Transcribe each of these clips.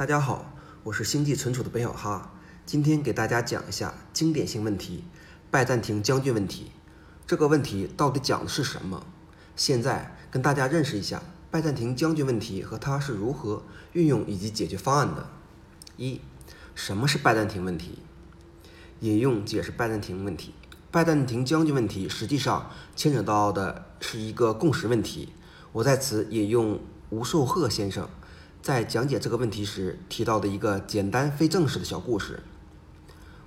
大家好，我是星际存储的本小哈，今天给大家讲一下经典性问题——拜占庭将军问题。这个问题到底讲的是什么？现在跟大家认识一下拜占庭将军问题和它是如何运用以及解决方案的。一、什么是拜占庭问题？引用解释拜占庭问题。拜占庭将军问题实际上牵扯到的是一个共识问题。我在此引用吴寿鹤先生在讲解这个问题时提到的一个简单非正式的小故事。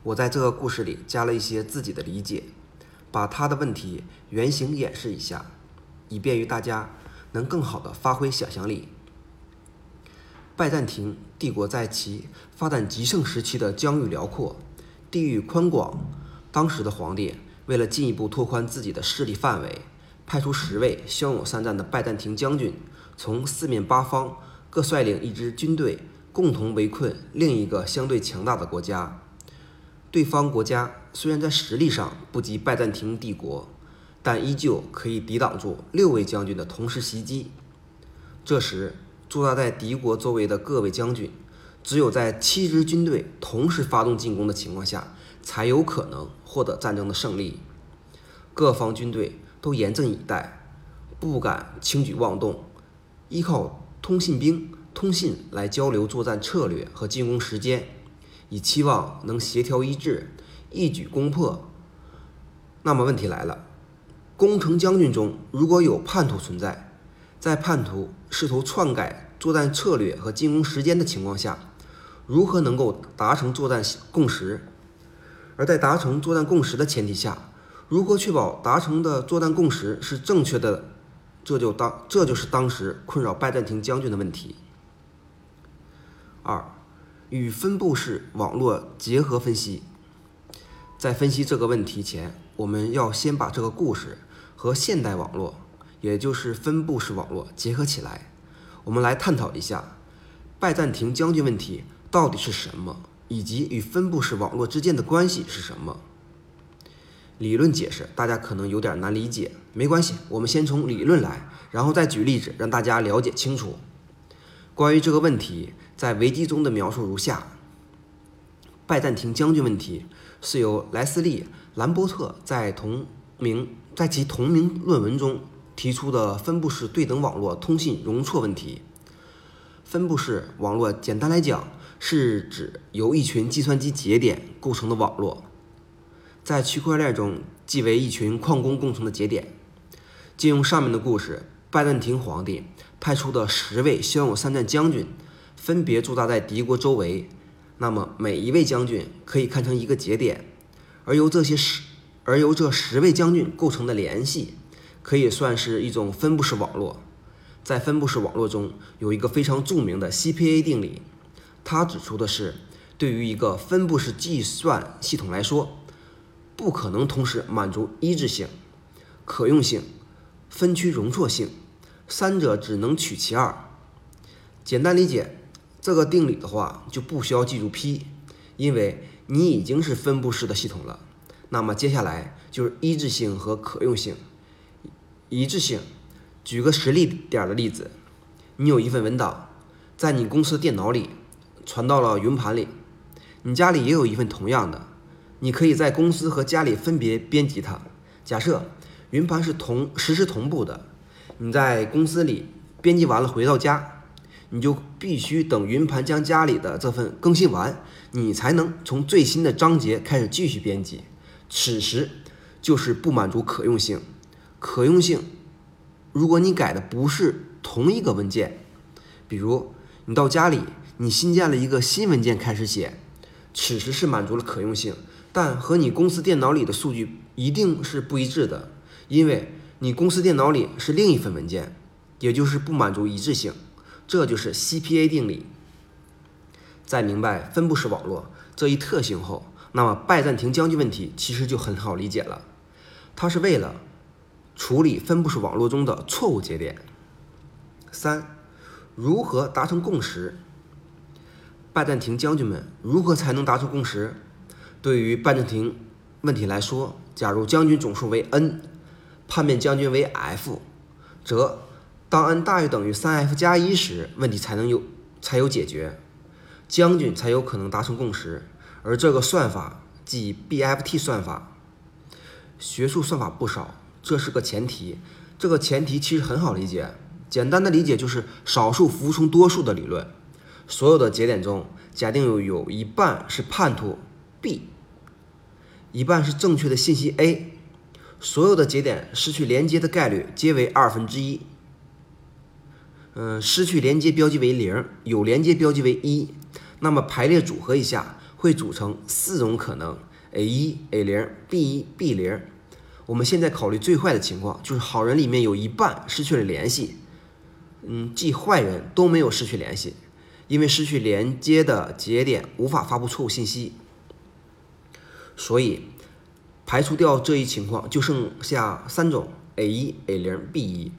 我在这个故事里加了一些自己的理解，把他的问题原型演示一下，以便于大家能更好的发挥想象力。拜占庭帝国在其发展极盛时期的疆域辽阔、地域宽广。当时的皇帝为了进一步拓宽自己的势力范围，派出十位骁勇善战的拜占庭将军，从四面八方各率领一支军队，共同围困另一个相对强大的国家。对方国家虽然在实力上不及拜占庭帝国，但依旧可以抵挡住六位将军的同时袭击。这时，驻扎在敌国周围的各位将军，只有在七支军队同时发动进攻的情况下。才有可能获得战争的胜利。各方军队都严阵以待，不敢轻举妄动，依靠通信兵通信来交流作战策略和进攻时间，以期望能协调一致，一举攻破。那么问题来了：攻城将军中如果有叛徒存在，在叛徒试图篡改作战策略和进攻时间的情况下，如何能够达成作战共识？而在达成作战共识的前提下，如何确保达成的作战共识是正确的？这就当这就是当时困扰拜占庭将军的问题。二，与分布式网络结合分析。在分析这个问题前，我们要先把这个故事和现代网络，也就是分布式网络结合起来。我们来探讨一下拜占庭将军问题到底是什么。以及与分布式网络之间的关系是什么？理论解释大家可能有点难理解，没关系，我们先从理论来，然后再举例子让大家了解清楚。关于这个问题，在维基中的描述如下：拜占庭将军问题是由莱斯利·兰波特在同名在其同名论文中提出的分布式对等网络通信容错问题。分布式网络简单来讲。是指由一群计算机节点构成的网络，在区块链中即为一群矿工共同的节点。借用上面的故事，拜占庭皇帝派出的十位骁勇善战将军，分别驻扎在敌国周围。那么每一位将军可以看成一个节点，而由这些十而由这十位将军构成的联系，可以算是一种分布式网络。在分布式网络中，有一个非常著名的 CPA 定理。它指出的是，对于一个分布式计算系统来说，不可能同时满足一致性、可用性、分区容错性，三者只能取其二。简单理解这个定理的话，就不需要记住 P，因为你已经是分布式的系统了。那么接下来就是一致性和可用性。一致性，举个实例点的例子，你有一份文档，在你公司电脑里。传到了云盘里，你家里也有一份同样的，你可以在公司和家里分别编辑它。假设云盘是同实时同步的，你在公司里编辑完了回到家，你就必须等云盘将家里的这份更新完，你才能从最新的章节开始继续编辑。此时就是不满足可用性。可用性，如果你改的不是同一个文件，比如你到家里。你新建了一个新文件开始写，此时是满足了可用性，但和你公司电脑里的数据一定是不一致的，因为你公司电脑里是另一份文件，也就是不满足一致性。这就是 CPA 定理。在明白分布式网络这一特性后，那么拜占庭将军问题其实就很好理解了，它是为了处理分布式网络中的错误节点。三，如何达成共识？拜占庭将军们如何才能达成共识？对于拜占庭问题来说，假如将军总数为 n，叛变将军为 f，则当 n 大于等于 3f 加一时，问题才能有才有解决。将军才有可能达成共识。而这个算法即 BFT 算法，学术算法不少，这是个前提。这个前提其实很好理解，简单的理解就是少数服从多数的理论。所有的节点中，假定有有一半是叛徒 B，一半是正确的信息 A，所有的节点失去连接的概率皆为二分之一。嗯，失去连接标记为零，有连接标记为一。那么排列组合一下，会组成四种可能：A 一、A 零、B 一、B 零。我们现在考虑最坏的情况，就是好人里面有一半失去了联系，嗯，即坏人都没有失去联系。因为失去连接的节点无法发布错误信息，所以排除掉这一情况，就剩下三种 A 一、A 零、B 一。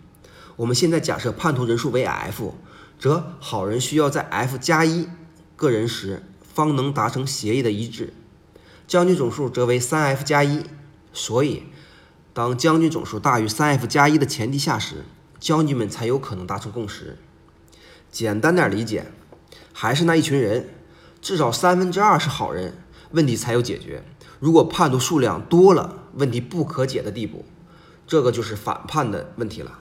我们现在假设叛徒人数为 F，则好人需要在 F 加一个人时方能达成协议的一致。将军总数则为三 F 加一，所以当将军总数大于三 F 加一的前提下时，将军们才有可能达成共识。简单点理解。还是那一群人，至少三分之二是好人，问题才有解决。如果叛徒数量多了，问题不可解的地步，这个就是反叛的问题了。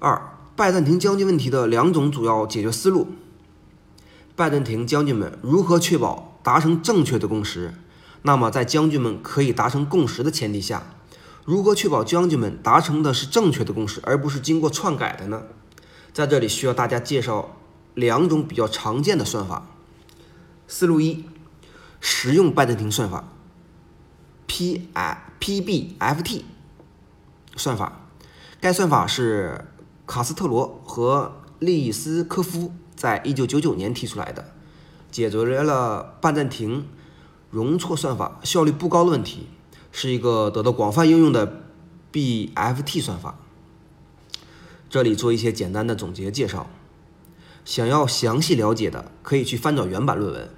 二，拜占庭将军问题的两种主要解决思路。拜占庭将军们如何确保达成正确的共识？那么，在将军们可以达成共识的前提下，如何确保将军们达成的是正确的共识，而不是经过篡改的呢？在这里需要大家介绍两种比较常见的算法。思路一，实用拜占庭算法，P I P B F T 算法。该算法是卡斯特罗和利斯科夫在一九九九年提出来的，解决了拜占庭容错算法效率不高的问题，是一个得到广泛应用的 B F T 算法。这里做一些简单的总结介绍，想要详细了解的可以去翻找原版论文。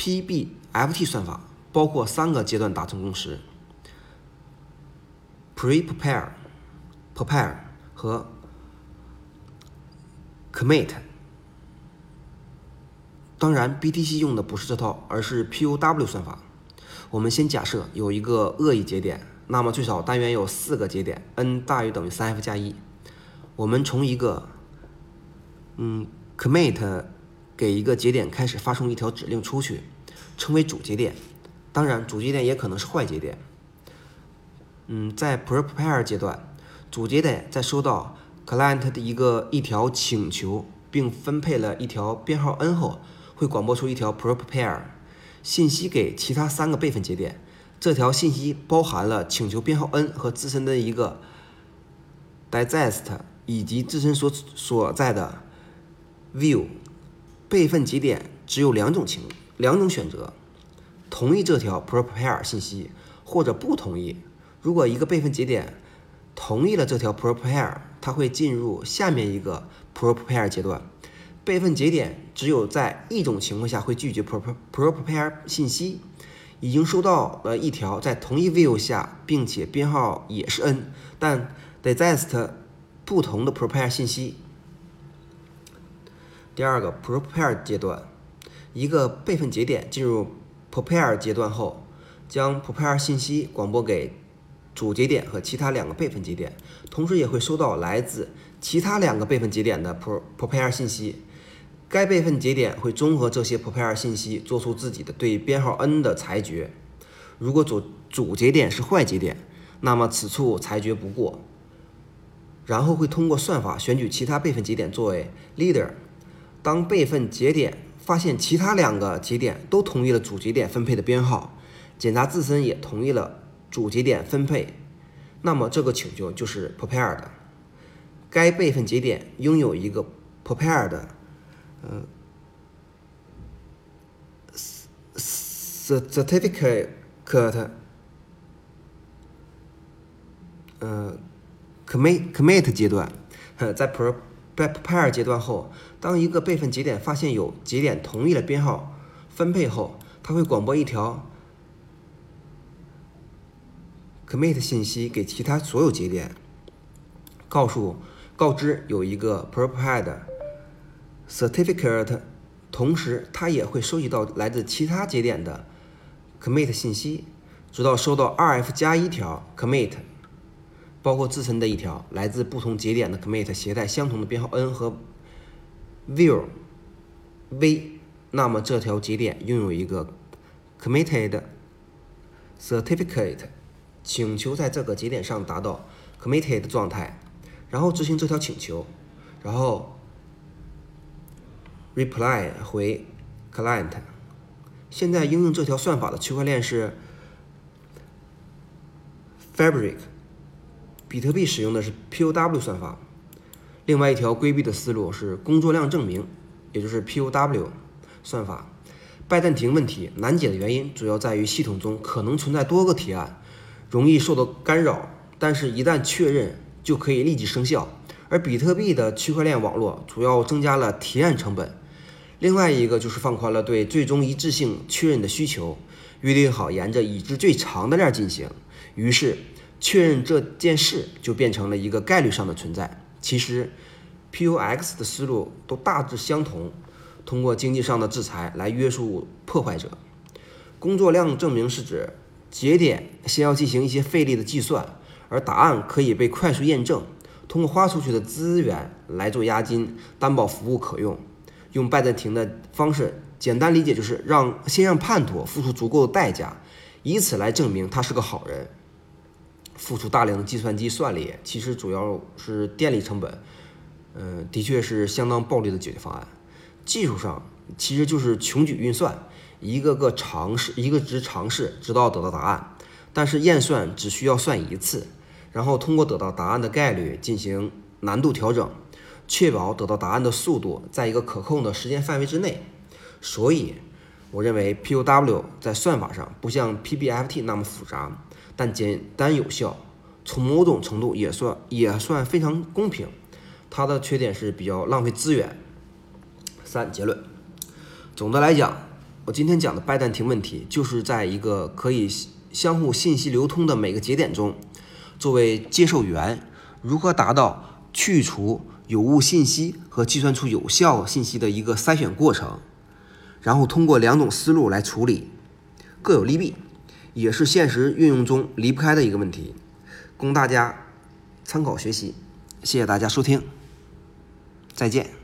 PBFT 算法包括三个阶段达成共识：prepare、Prepare 和 Commit。当然，BTC 用的不是这套，而是 POW 算法。我们先假设有一个恶意节点。那么最少单元有四个节点，n 大于等于三 f 加一。我们从一个嗯 commit 给一个节点开始发送一条指令出去，称为主节点。当然，主节点也可能是坏节点。嗯，在 prepare 阶段，主节点在收到 client 的一个一条请求，并分配了一条编号 n 后，会广播出一条 prepare 信息给其他三个备份节点。这条信息包含了请求编号 n 和自身的一个 digest 以及自身所所在的 view 备份节点只有两种情两种选择：同意这条 prepare 信息或者不同意。如果一个备份节点同意了这条 prepare，它会进入下面一个 prepare 阶段。备份节点只有在一种情况下会拒绝 prepare 信息。已经收到了一条在同一 view 下，并且编号也是 n，但 digest 不同的 prepare 信息。第二个 prepare 阶段，一个备份节点进入 prepare 阶段后，将 prepare 信息广播给主节点和其他两个备份节点，同时也会收到来自其他两个备份节点的 prepare 信息。该备份节点会综合这些 prepare 信息，做出自己的对编号 n 的裁决。如果主主节点是坏节点，那么此处裁决不过。然后会通过算法选取其他备份节点作为 leader。当备份节点发现其他两个节点都同意了主节点分配的编号，检查自身也同意了主节点分配，那么这个请求就是 prepare 的。该备份节点拥有一个 prepare 的。呃，certificate，呃，commit commit 阶段，在 prepare 阶段后，当一个备份节点发现有节点同意了编号分配后，它会广播一条 commit 信息给其他所有节点，告诉告知有一个 prepared certificate，同时它也会收集到来自其他节点的 commit 信息，直到收到 2f 加一条 commit，包括自身的一条来自不同节点的 commit 携带相同的编号 n 和 view v，那么这条节点拥有一个 committed certificate，请求在这个节点上达到 committed 状态，然后执行这条请求，然后 reply 回 client。现在应用这条算法的区块链是 Fabric，比特币使用的是 POW 算法。另外一条规避的思路是工作量证明，也就是 POW 算法。拜占庭问题难解的原因主要在于系统中可能存在多个提案，容易受到干扰，但是一旦确认就可以立即生效。而比特币的区块链网络主要增加了提案成本。另外一个就是放宽了对最终一致性确认的需求，约定好沿着已知最长的链进行，于是确认这件事就变成了一个概率上的存在。其实，PUX 的思路都大致相同，通过经济上的制裁来约束破坏者。工作量证明是指节点先要进行一些费力的计算，而答案可以被快速验证，通过花出去的资源来做押金，担保服务可用。用拜占庭的方式，简单理解就是让先让叛徒付出足够的代价，以此来证明他是个好人。付出大量的计算机算力，其实主要是电力成本，嗯，的确是相当暴力的解决方案。技术上其实就是穷举运算，一个个尝试，一个值尝试，直到得到答案。但是验算只需要算一次，然后通过得到答案的概率进行难度调整。确保得到答案的速度在一个可控的时间范围之内，所以我认为 POW 在算法上不像 PBFT 那么复杂，但简单有效，从某种程度也算也算非常公平。它的缺点是比较浪费资源。三结论，总的来讲，我今天讲的拜占庭问题就是在一个可以相互信息流通的每个节点中，作为接受源，如何达到去除。有误信息和计算出有效信息的一个筛选过程，然后通过两种思路来处理，各有利弊，也是现实运用中离不开的一个问题，供大家参考学习。谢谢大家收听，再见。